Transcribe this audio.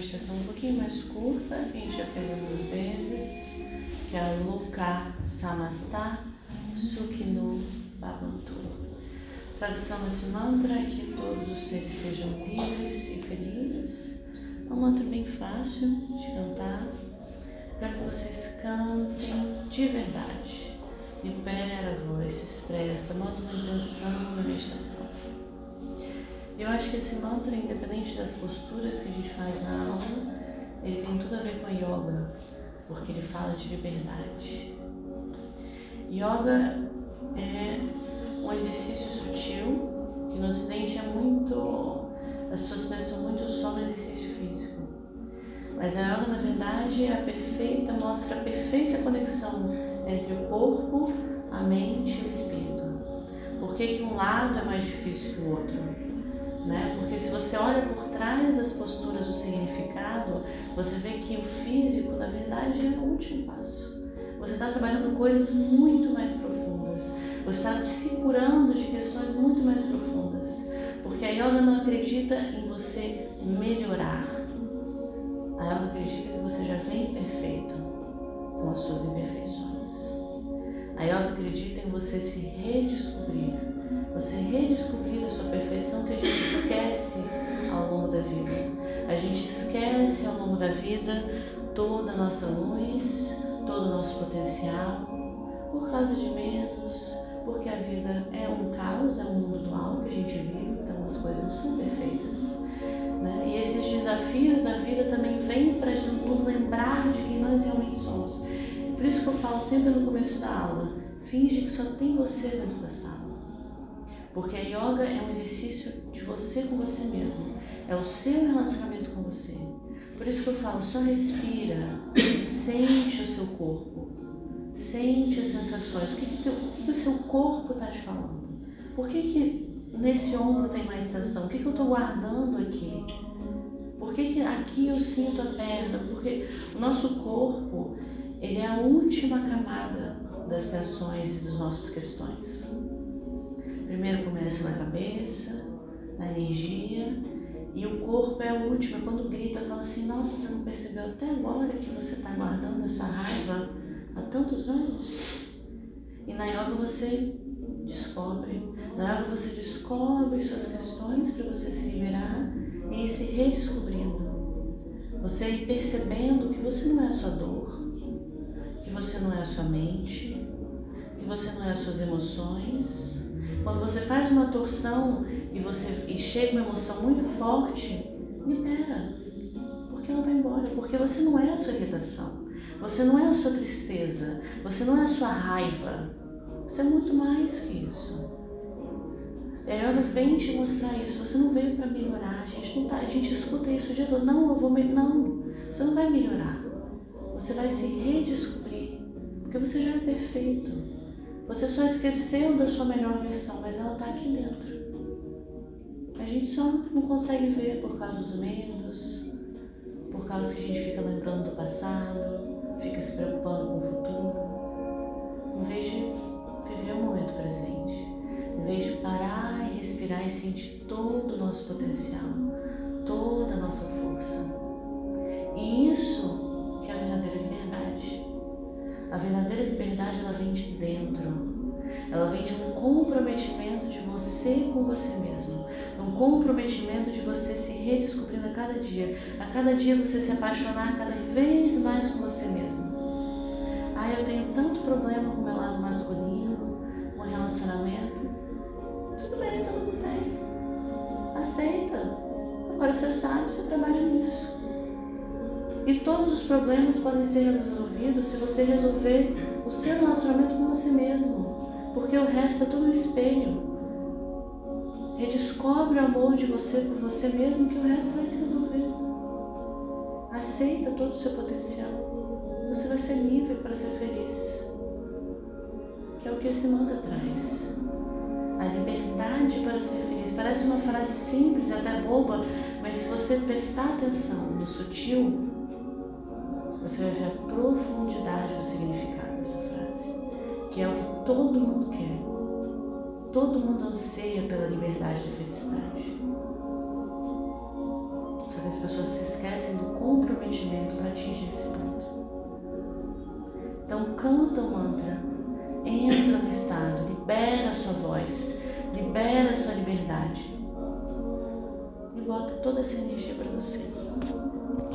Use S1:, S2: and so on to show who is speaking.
S1: meditação um pouquinho mais curta, que a gente já fez algumas vezes, que é a Luka Samasta Sukhinu Bhavantu. Tradução desse mantra é que todos os seres sejam livres e felizes. É um mantra bem fácil de cantar. Quero que vocês cantem de verdade. Libera a voz, se expressa, manda uma intenção na meditação. Eu acho que esse mantra, independente das posturas que a gente faz na aula, ele tem tudo a ver com yoga, porque ele fala de liberdade. Yoga é um exercício sutil que no ocidente é muito. As pessoas pensam muito só no exercício físico. Mas a yoga, na verdade, é a perfeita, mostra a perfeita conexão entre o corpo, a mente e o espírito. Por que, que um lado é mais difícil que o outro? Né? Porque se você olha por trás das posturas o significado, você vê que o físico, na verdade, é o último passo. Você está trabalhando coisas muito mais profundas. Você está se curando de questões muito mais profundas. Porque a yoga não acredita em você melhorar. A yoga acredita que você já vem perfeito com as suas imperfeições. A yoga acredita em você se redescobrir da vida. A gente esquece ao longo da vida toda a nossa luz, todo o nosso potencial, por causa de medos, porque a vida é um caos, é um mundo dual que a gente vive, então as coisas não são perfeitas. Né? E esses desafios da vida também vêm para nos lembrar de quem nós realmente somos. Por isso que eu falo sempre no começo da aula, finge que só tem você dentro da sala. Porque a yoga é um exercício de você com você mesmo. É o seu relacionamento com você. Por isso que eu falo, só respira, sente o seu corpo, sente as sensações. O que, que, teu, o, que que o seu corpo está te falando? Por que, que nesse ombro tem mais tensão? O que, que eu estou guardando aqui? Por que, que aqui eu sinto a perna? Porque o nosso corpo ele é a última camada das tensões e das nossas questões. Começa na cabeça, na energia, e o corpo é o último. É quando grita, fala assim: Nossa, você não percebeu até agora que você está guardando essa raiva há tantos anos? E na yoga você descobre. Na yoga você descobre suas questões para você se liberar e se redescobrindo. Você ir percebendo que você não é a sua dor, que você não é a sua mente, que você não é as suas emoções quando você faz uma torção e você e chega uma emoção muito forte, libera. Porque ela vai embora. Porque você não é a sua irritação. Você não é a sua tristeza. Você não é a sua raiva. Você é muito mais que isso. A yoga vem te mostrar isso. Você não veio para melhorar. A gente não tá, a gente escuta isso o dia todo. Não, eu vou melhorar. Não, você não vai melhorar. Você vai se redescobrir. Porque você já é perfeito. Você só esqueceu da sua melhor versão, mas ela está aqui dentro. A gente só não consegue ver por causa dos medos, por causa que a gente fica lembrando do passado, fica se preocupando com o futuro, em vez de viver o momento presente, em vez de parar e respirar e sentir todo o nosso potencial, toda a nossa força. Com você mesmo. Um comprometimento de você se redescobrindo a cada dia. A cada dia você se apaixonar cada vez mais por você mesmo. Ah, eu tenho tanto problema com o meu lado masculino, com relacionamento. Tudo bem, todo mundo tem. Aceita. Agora você sabe, você trabalha nisso. E todos os problemas podem ser resolvidos se você resolver o seu relacionamento com você mesmo. Porque o resto é tudo um espelho. Redescobre o amor de você por você mesmo que o resto vai se resolver. Aceita todo o seu potencial. Você vai ser livre para ser feliz. Que é o que esse mantra traz. A liberdade para ser feliz. Parece uma frase simples, até boba, mas se você prestar atenção no sutil, você vai ver a profundidade do significado dessa frase, que é o que todo mundo quer. Todo mundo anseia pela liberdade e felicidade. Só que as pessoas se esquecem do comprometimento para atingir esse ponto. Então canta o mantra, entra no estado, libera a sua voz, libera a sua liberdade e bota toda essa energia para você.